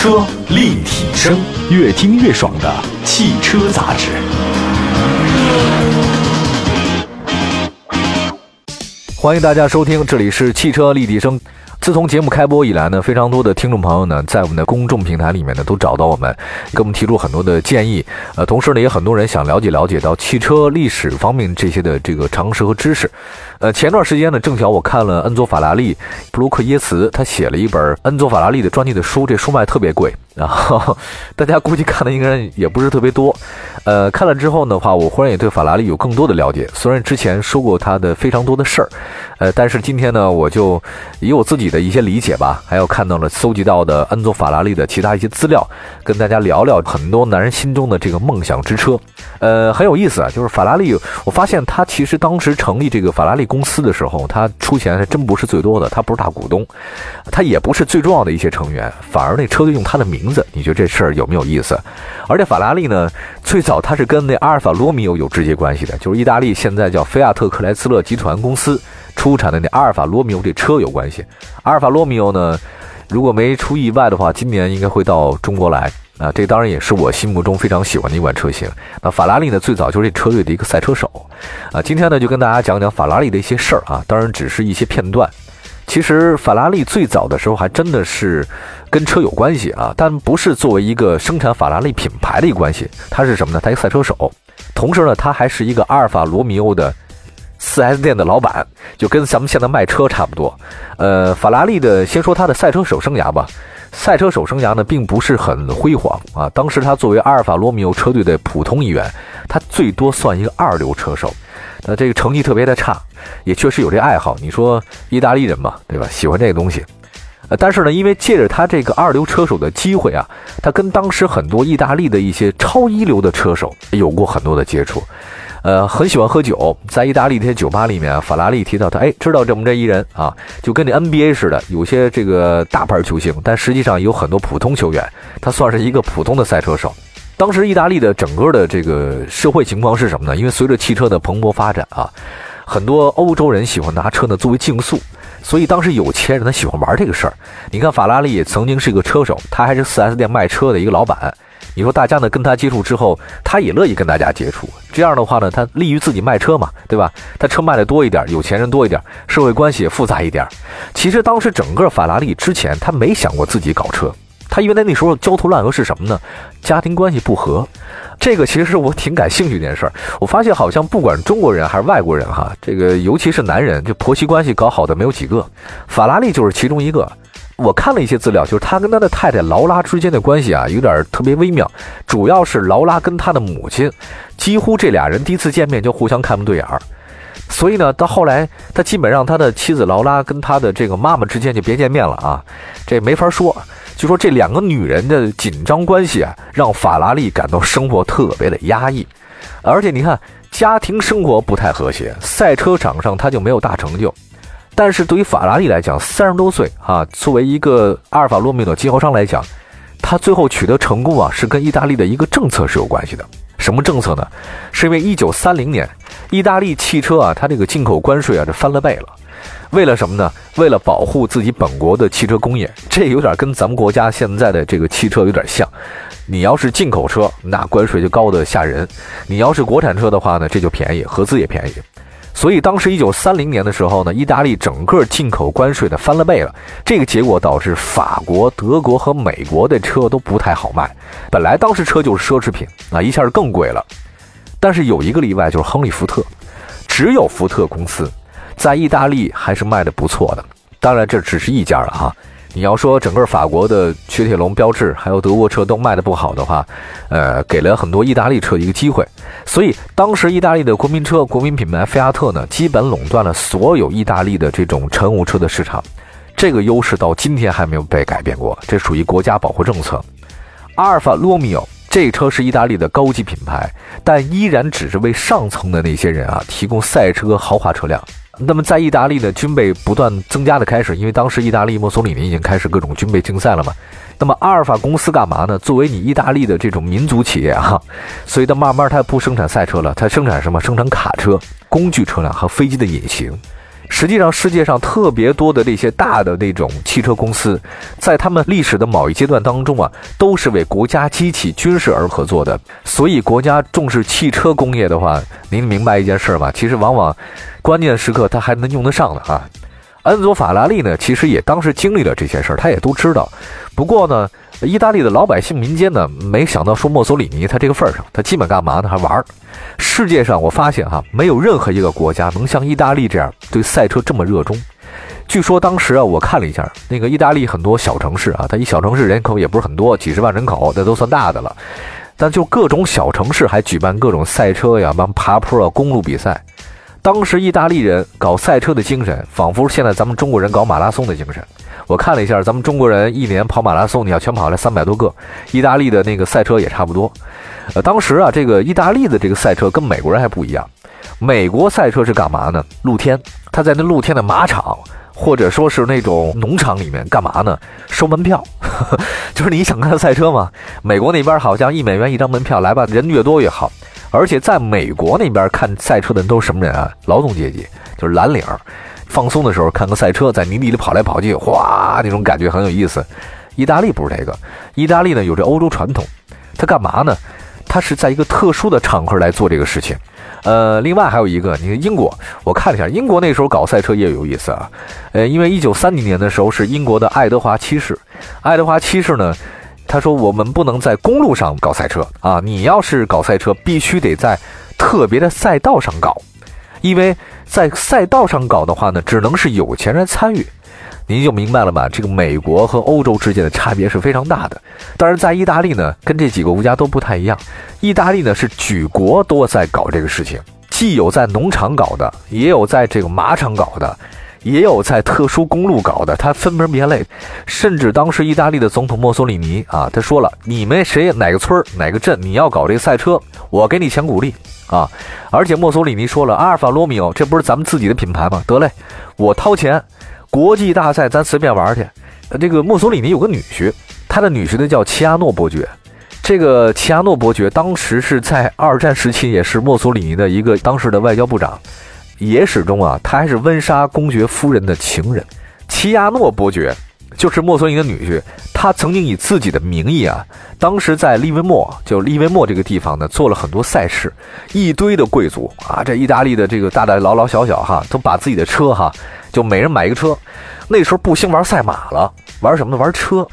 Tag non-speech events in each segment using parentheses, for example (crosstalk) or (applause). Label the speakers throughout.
Speaker 1: 车立体声，越听越爽的汽车杂志。欢迎大家收听，这里是汽车立体声。自从节目开播以来呢，非常多的听众朋友呢，在我们的公众平台里面呢，都找到我们，给我们提出很多的建议。呃，同时呢，也很多人想了解了解到汽车历史方面这些的这个常识和知识。呃，前段时间呢，正巧我看了恩佐法拉利布鲁克耶茨，他写了一本恩佐法拉利的专辑的书，这书卖特别贵。然后 (laughs) 大家估计看的应该也不是特别多，呃，看了之后的话，我忽然也对法拉利有更多的了解。虽然之前说过他的非常多的事儿，呃，但是今天呢，我就以我自己的一些理解吧，还有看到了搜集到的恩佐法拉利的其他一些资料，跟大家聊聊很多男人心中的这个梦想之车。呃，很有意思啊，就是法拉利，我发现他其实当时成立这个法拉利公司的时候，他出钱还真不是最多的，他不是大股东，他也不是最重要的一些成员，反而那车队用他的名。名字，你觉得这事儿有没有意思？而且法拉利呢，最早它是跟那阿尔法罗密欧有直接关系的，就是意大利现在叫菲亚特克莱斯勒集团公司出产的那阿尔法罗密欧这车有关系。阿尔法罗密欧呢，如果没出意外的话，今年应该会到中国来啊。这当然也是我心目中非常喜欢的一款车型。那法拉利呢，最早就是这车队的一个赛车手啊。今天呢，就跟大家讲讲法拉利的一些事儿啊，当然只是一些片段。其实法拉利最早的时候还真的是跟车有关系啊，但不是作为一个生产法拉利品牌的一个关系，它是什么呢？它一个赛车手，同时呢，他还是一个阿尔法罗密欧的 4S 店的老板，就跟咱们现在卖车差不多。呃，法拉利的先说他的赛车手生涯吧，赛车手生涯呢并不是很辉煌啊。当时他作为阿尔法罗密欧车队的普通一员，他最多算一个二流车手。那这个成绩特别的差，也确实有这爱好。你说意大利人嘛，对吧？喜欢这个东西。呃，但是呢，因为借着他这个二流车手的机会啊，他跟当时很多意大利的一些超一流的车手有过很多的接触。呃，很喜欢喝酒，在意大利这些酒吧里面，法拉利提到他，哎，知道这么这一人啊，就跟那 NBA 似的，有些这个大牌球星，但实际上有很多普通球员，他算是一个普通的赛车手。当时意大利的整个的这个社会情况是什么呢？因为随着汽车的蓬勃发展啊，很多欧洲人喜欢拿车呢作为竞速，所以当时有钱人他喜欢玩这个事儿。你看法拉利曾经是一个车手，他还是 4S 店卖车的一个老板。你说大家呢跟他接触之后，他也乐意跟大家接触。这样的话呢，他利于自己卖车嘛，对吧？他车卖的多一点，有钱人多一点，社会关系也复杂一点。其实当时整个法拉利之前，他没想过自己搞车。他因为在那时候焦头烂额是什么呢？家庭关系不和，这个其实我挺感兴趣一件事儿。我发现好像不管中国人还是外国人哈，这个尤其是男人，就婆媳关系搞好的没有几个。法拉利就是其中一个。我看了一些资料，就是他跟他的太太劳拉之间的关系啊，有点特别微妙。主要是劳拉跟他的母亲，几乎这俩人第一次见面就互相看不对眼儿。所以呢，到后来他基本上他的妻子劳拉跟他的这个妈妈之间就别见面了啊，这没法说。就说这两个女人的紧张关系啊，让法拉利感到生活特别的压抑，而且你看家庭生活不太和谐，赛车场上他就没有大成就。但是对于法拉利来讲，三十多岁啊，作为一个阿尔法罗密欧经销商来讲，他最后取得成功啊，是跟意大利的一个政策是有关系的。什么政策呢？是因为一九三零年，意大利汽车啊，它这个进口关税啊，这翻了倍了。为了什么呢？为了保护自己本国的汽车工业，这有点跟咱们国家现在的这个汽车有点像。你要是进口车，那关税就高的吓人；你要是国产车的话呢，这就便宜，合资也便宜。所以当时一九三零年的时候呢，意大利整个进口关税呢翻了倍了。这个结果导致法国、德国和美国的车都不太好卖。本来当时车就是奢侈品，那一下更贵了。但是有一个例外，就是亨利·福特，只有福特公司。在意大利还是卖的不错的，当然这只是一家了哈。你要说整个法国的雪铁龙、标致还有德国车都卖的不好的话，呃，给了很多意大利车一个机会。所以当时意大利的国民车、国民品牌菲亚特呢，基本垄断了所有意大利的这种乘务车的市场。这个优势到今天还没有被改变过，这属于国家保护政策。阿尔法罗密欧这车是意大利的高级品牌，但依然只是为上层的那些人啊提供赛车豪华车辆。那么，在意大利的军备不断增加的开始，因为当时意大利墨索里尼已经开始各种军备竞赛了嘛。那么，阿尔法公司干嘛呢？作为你意大利的这种民族企业啊，(laughs) 所以它慢慢它不生产赛车了，它生产什么？生产卡车、工具车辆和飞机的引擎。实际上，世界上特别多的这些大的那种汽车公司，在他们历史的某一阶段当中啊，都是为国家机器军事而合作的。所以，国家重视汽车工业的话，您明白一件事吗？其实，往往关键时刻它还能用得上的啊。恩佐法拉利呢，其实也当时经历了这些事儿，他也都知道。不过呢，意大利的老百姓民间呢，没想到说墨索里尼他这个份儿上，他基本干嘛呢？还玩儿。世界上我发现哈，没有任何一个国家能像意大利这样对赛车这么热衷。据说当时啊，我看了一下那个意大利很多小城市啊，它一小城市人口也不是很多，几十万人口那都算大的了。但就各种小城市还举办各种赛车呀、帮爬坡啊、公路比赛。当时意大利人搞赛车的精神，仿佛现在咱们中国人搞马拉松的精神。我看了一下，咱们中国人一年跑马拉松，你要全跑来三百多个，意大利的那个赛车也差不多。呃，当时啊，这个意大利的这个赛车跟美国人还不一样。美国赛车是干嘛呢？露天，他在那露天的马场或者说是那种农场里面干嘛呢？收门票，(laughs) 就是你想看赛车吗？美国那边好像一美元一张门票，来吧，人越多越好。而且在美国那边看赛车的人都是什么人啊？劳动阶级，就是蓝领，放松的时候看个赛车，在泥地里跑来跑去，哗，那种感觉很有意思。意大利不是这个，意大利呢有这欧洲传统，他干嘛呢？他是在一个特殊的场合来做这个事情。呃，另外还有一个，你看英国，我看了一下，英国那时候搞赛车也有意思啊。呃，因为一九三几年的时候是英国的爱德华七世，爱德华七世呢。他说：“我们不能在公路上搞赛车啊！你要是搞赛车，必须得在特别的赛道上搞，因为在赛道上搞的话呢，只能是有钱人参与。您就明白了吧？这个美国和欧洲之间的差别是非常大的。但是在意大利呢，跟这几个国家都不太一样。意大利呢是举国都在搞这个事情，既有在农场搞的，也有在这个马场搞的。”也有在特殊公路搞的，他分门别类，甚至当时意大利的总统墨索里尼啊，他说了：“你们谁哪个村哪个镇，你要搞这个赛车，我给你钱鼓励啊！”而且墨索里尼说了：“阿尔法罗密欧，这不是咱们自己的品牌吗？得嘞，我掏钱，国际大赛咱随便玩去。”这个墨索里尼有个女婿，他的女婿呢叫齐亚诺伯爵。这个齐亚诺伯爵当时是在二战时期，也是墨索里尼的一个当时的外交部长。野史中啊，他还是温莎公爵夫人的情人，齐亚诺伯爵就是墨索里尼的女婿。他曾经以自己的名义啊，当时在利维莫，就利维莫这个地方呢，做了很多赛事，一堆的贵族啊，这意大利的这个大大老老小小哈，都把自己的车哈，就每人买一个车。那时候不兴玩赛马了，玩什么呢？玩车，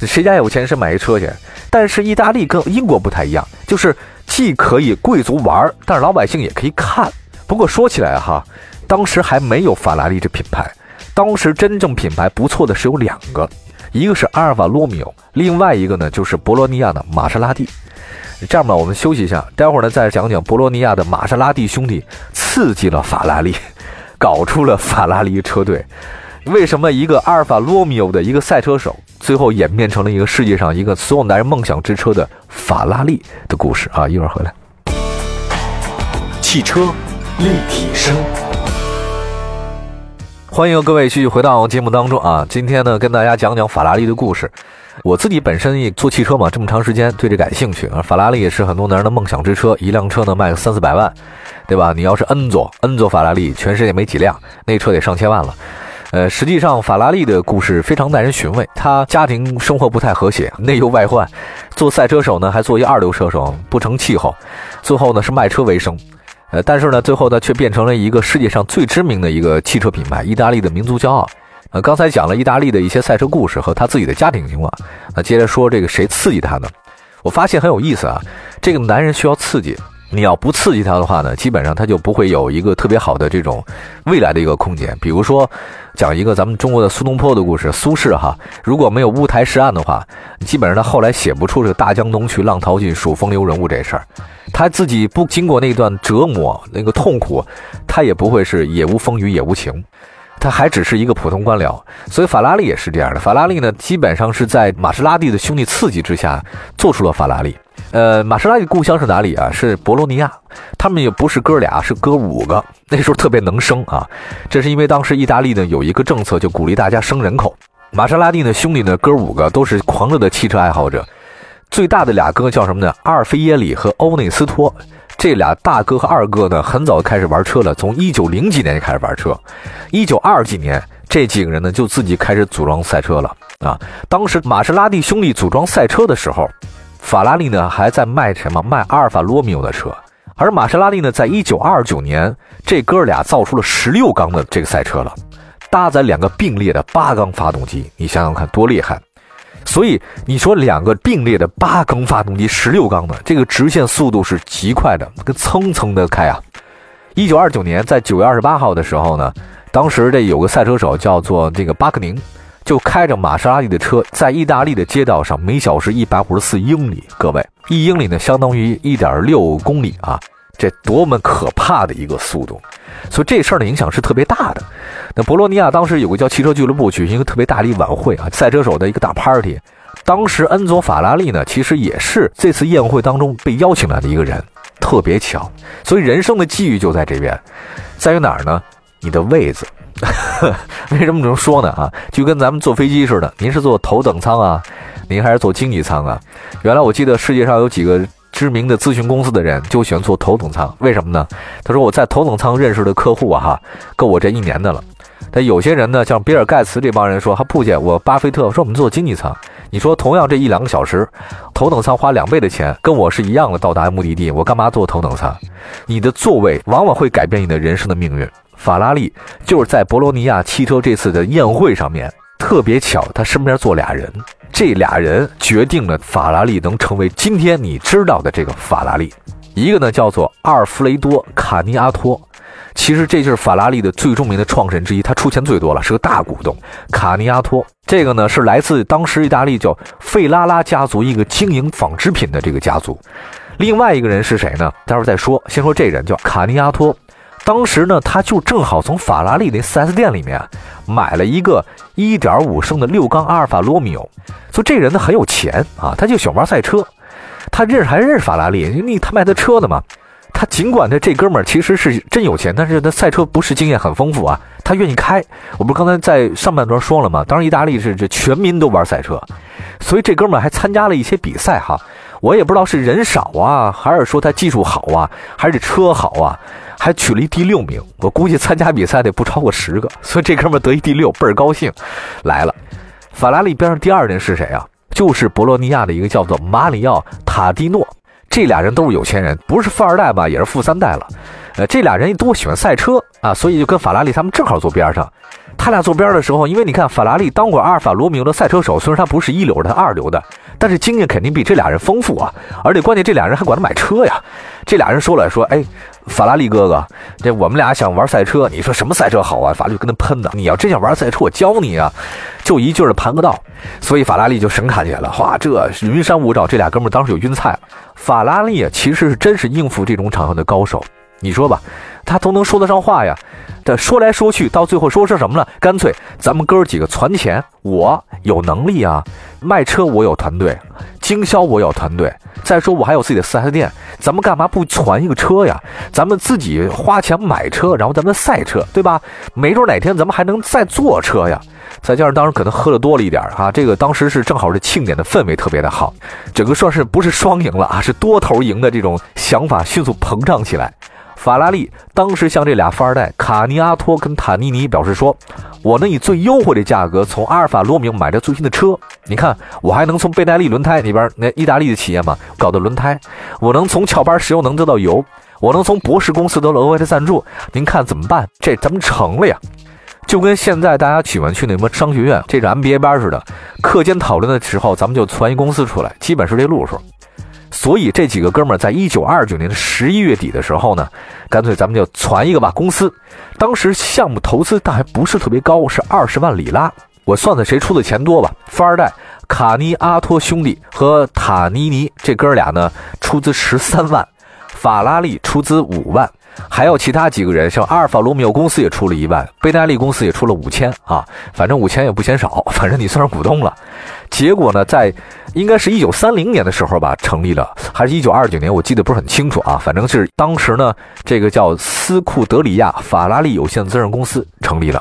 Speaker 1: 谁家有钱谁买一车去。但是意大利跟英国不太一样，就是既可以贵族玩，但是老百姓也可以看。不过说起来哈，当时还没有法拉利这品牌，当时真正品牌不错的是有两个，一个是阿尔法罗密欧，另外一个呢就是博洛尼亚的玛莎拉蒂。这样吧，我们休息一下，待会儿呢再讲讲博洛尼亚的玛莎拉蒂兄弟刺激了法拉利，(laughs) 搞出了法拉利车队。为什么一个阿尔法罗密欧的一个赛车手，最后演变成了一个世界上一个所有男人梦想之车的法拉利的故事啊？一会儿回来，汽车。立体声，欢迎各位继续回到节目当中啊！今天呢，跟大家讲讲法拉利的故事。我自己本身也做汽车嘛，这么长时间对这感兴趣啊。法拉利也是很多男人的梦想之车，一辆车呢卖个三四百万，对吧？你要是 N 座 N 座法拉利，全世界没几辆，那车得上千万了。呃，实际上法拉利的故事非常耐人寻味，他家庭生活不太和谐，内忧外患，做赛车手呢还做一二流车手，不成气候，最后呢是卖车为生。呃，但是呢，最后呢，却变成了一个世界上最知名的一个汽车品牌，意大利的民族骄傲。呃，刚才讲了意大利的一些赛车故事和他自己的家庭情况，那接着说这个谁刺激他呢？我发现很有意思啊，这个男人需要刺激。你要不刺激他的话呢，基本上他就不会有一个特别好的这种未来的一个空间。比如说，讲一个咱们中国的苏东坡的故事，苏轼哈，如果没有乌台诗案的话，基本上他后来写不出这个“大江东去，浪淘尽，数风流人物”这事儿。他自己不经过那段折磨、那个痛苦，他也不会是也无风雨也无晴，他还只是一个普通官僚。所以法拉利也是这样的。法拉利呢，基本上是在玛莎拉蒂的兄弟刺激之下，做出了法拉利。呃，玛莎拉蒂故乡是哪里啊？是博洛尼亚。他们也不是哥俩，是哥五个。(laughs) 那时候特别能生啊，这是因为当时意大利呢有一个政策，就鼓励大家生人口。玛莎拉蒂的兄弟呢，哥五个都是狂热的汽车爱好者。最大的俩哥叫什么呢？阿尔菲耶里和欧内斯托。这俩大哥和二哥呢，很早开始玩车了，从一九零几年就开始玩车，一九二几年，这几个人呢就自己开始组装赛车了啊。当时玛莎拉蒂兄弟组装赛车的时候，法拉利呢还在卖什么？卖阿尔法罗密欧的车。而玛莎拉蒂呢，在一九二九年，这哥俩造出了十六缸的这个赛车了，搭载两个并列的八缸发动机，你想想看多厉害！所以你说两个并列的八缸发动机，十六缸的这个直线速度是极快的，跟蹭蹭的开啊！一九二九年，在九月二十八号的时候呢，当时这有个赛车手叫做这个巴克宁，就开着玛莎拉蒂的车，在意大利的街道上每小时一百五十四英里，各位。一英里呢，相当于一点六公里啊，这多么可怕的一个速度！所以这事儿的影响是特别大的。那博洛尼亚当时有个叫汽车俱乐部举行一个特别大的一晚会啊，赛车手的一个大 party。当时恩佐法拉利呢，其实也是这次宴会当中被邀请来的一个人，特别巧。所以人生的际遇就在这边，在于哪儿呢？你的位子。(laughs) 为什么这么说呢？啊，就跟咱们坐飞机似的，您是坐头等舱啊？您还是坐经济舱啊？原来我记得世界上有几个知名的咨询公司的人就喜欢坐头等舱，为什么呢？他说我在头等舱认识的客户啊，哈，够我这一年的了。但有些人呢，像比尔盖茨这帮人说，他不见我巴菲特说我们坐经济舱。你说同样这一两个小时，头等舱花两倍的钱，跟我是一样的到达目的地，我干嘛坐头等舱？你的座位往往会改变你的人生的命运。法拉利就是在博罗尼亚汽车这次的宴会上面，特别巧，他身边坐俩人。这俩人决定了法拉利能成为今天你知道的这个法拉利。一个呢叫做阿尔弗雷多·卡尼阿托，其实这就是法拉利的最著名的创始人之一，他出钱最多了，是个大股东。卡尼阿托这个呢是来自当时意大利叫费拉拉家族，一个经营纺织品的这个家族。另外一个人是谁呢？待会儿再说。先说这人叫卡尼阿托。当时呢，他就正好从法拉利那 4S 店里面买了一个1.5升的六缸阿尔法罗密欧，所以这人呢很有钱啊，他就喜欢玩赛车。他认识还认识法拉利，因为他卖的车的嘛。他尽管他这哥们儿其实是真有钱，但是他赛车不是经验很丰富啊，他愿意开。我不是刚才在上半段说了吗？当时意大利是这全民都玩赛车，所以这哥们儿还参加了一些比赛哈。我也不知道是人少啊，还是说他技术好啊，还是车好啊。还取了一第六名，我估计参加比赛的不超过十个，所以这哥们得一第六，倍儿高兴。来了，法拉利边上第二人是谁啊？就是博洛尼亚的一个叫做马里奥塔蒂诺，这俩人都是有钱人，不是富二代吧，也是富三代了。呃，这俩人都喜欢赛车啊，所以就跟法拉利他们正好坐边上。他俩坐边的时候，因为你看法拉利当过阿尔法罗密欧的赛车手，虽然他不是一流的，他二流的，但是经验肯定比这俩人丰富啊。而且关键这俩人还管他买车呀。这俩人说了说，哎，法拉利哥哥，这我们俩想玩赛车，你说什么赛车好啊？法拉利跟他喷呢。你要真想玩赛车，我教你啊，就一劲儿的盘个道。所以法拉利就神侃起来了，哇，这云山雾罩，这俩哥们当时就晕菜了。法拉利啊，其实是真是应付这种场合的高手。你说吧，他都能说得上话呀。这说来说去，到最后说成什么了？干脆咱们哥几个攒钱，我有能力啊，卖车我有团队，经销我有团队。再说我还有自己的四 S 店，咱们干嘛不攒一个车呀？咱们自己花钱买车，然后咱们赛车，对吧？没准哪天咱们还能再坐车呀。再加上当时可能喝的多了一点啊，这个当时是正好是庆典的氛围特别的好，整个算是不是双赢了啊，是多头赢的这种想法迅速膨胀起来。法拉利当时向这俩富二代卡尼阿托跟塔尼尼表示说：“我能以最优惠的价格从阿尔法罗密欧买到最新的车。你看，我还能从贝耐利轮胎那边，那意大利的企业嘛，搞的轮胎。我能从壳牌石油能得到油，我能从博士公司得到额外的赞助。您看怎么办？这咱们成了呀！就跟现在大家喜欢去那什么商学院，这个 MBA 班似的，课间讨论的时候，咱们就攒一公司出来，基本是这路数。”所以这几个哥们儿在一九二九年的十一月底的时候呢，干脆咱们就攒一个吧公司。当时项目投资但还不是特别高，是二十万里拉。我算算谁出的钱多吧。富二代卡尼阿托兄弟和塔尼尼这哥俩呢，出资十三万，法拉利出资五万。还有其他几个人，像阿尔法罗密欧公司也出了一万，贝耐利公司也出了五千啊，反正五千也不嫌少，反正你算是股东了。结果呢，在应该是一九三零年的时候吧，成立了，还是一九二九年，我记得不是很清楚啊。反正是当时呢，这个叫斯库德里亚法拉利有限责任公司成立了。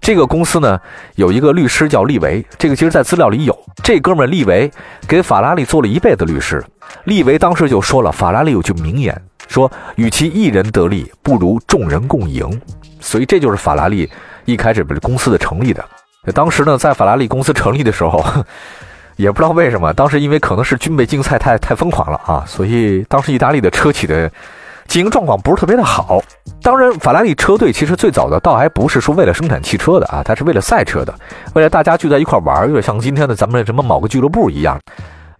Speaker 1: 这个公司呢，有一个律师叫利维，这个其实在资料里有。这哥们利维给法拉利做了一辈子律师。利维当时就说了，法拉利有句名言。说与其一人得利，不如众人共赢。所以这就是法拉利一开始公司的成立的。当时呢，在法拉利公司成立的时候，(laughs) 也不知道为什么，当时因为可能是军备竞赛太太疯狂了啊，所以当时意大利的车企的经营状况不是特别的好。当然，法拉利车队其实最早的倒还不是说为了生产汽车的啊，它是为了赛车的，为了大家聚在一块玩，有点像今天的咱们什么某个俱乐部一样。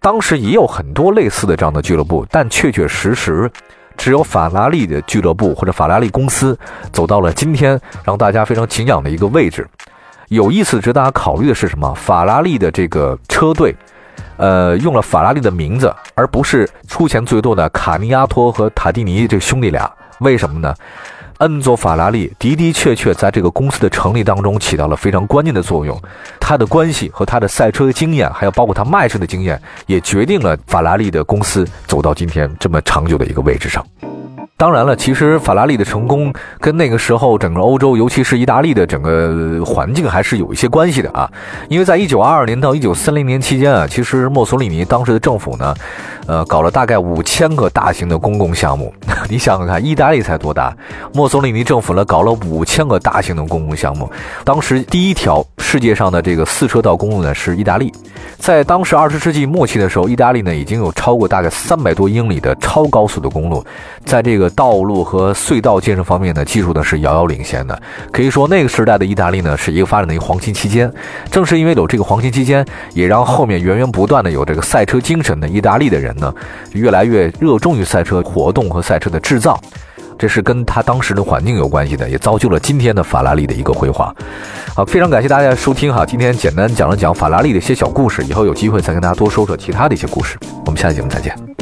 Speaker 1: 当时也有很多类似的这样的俱乐部，但确确实实。只有法拉利的俱乐部或者法拉利公司走到了今天让大家非常敬仰的一个位置。有意思值得大家考虑的是什么？法拉利的这个车队，呃，用了法拉利的名字，而不是出钱最多的卡尼亚托和塔蒂尼这兄弟俩。为什么呢？恩佐·法拉利的的确确在这个公司的成立当中起到了非常关键的作用。他的关系和他的赛车经验，还有包括他卖车的经验，也决定了法拉利的公司走到今天这么长久的一个位置上。当然了，其实法拉利的成功跟那个时候整个欧洲，尤其是意大利的整个环境还是有一些关系的啊。因为在一九二二年到一九三零年期间啊，其实墨索里尼当时的政府呢，呃，搞了大概五千个大型的公共项目。(laughs) 你想想看，意大利才多大？墨索里尼政府呢，搞了五千个大型的公共项目。当时第一条世界上的这个四车道公路呢，是意大利。在当时二十世纪末期的时候，意大利呢已经有超过大概三百多英里的超高速的公路，在这个道路和隧道建设方面呢，技术呢是遥遥领先的。可以说，那个时代的意大利呢，是一个发展的一个黄金期间。正是因为有这个黄金期间，也让后面源源不断的有这个赛车精神的意大利的人呢，越来越热衷于赛车活动和赛车的制造。这是跟他当时的环境有关系的，也造就了今天的法拉利的一个辉煌。好，非常感谢大家收听哈，今天简单讲了讲法拉利的一些小故事，以后有机会再跟大家多说说其他的一些故事。我们下期节目再见。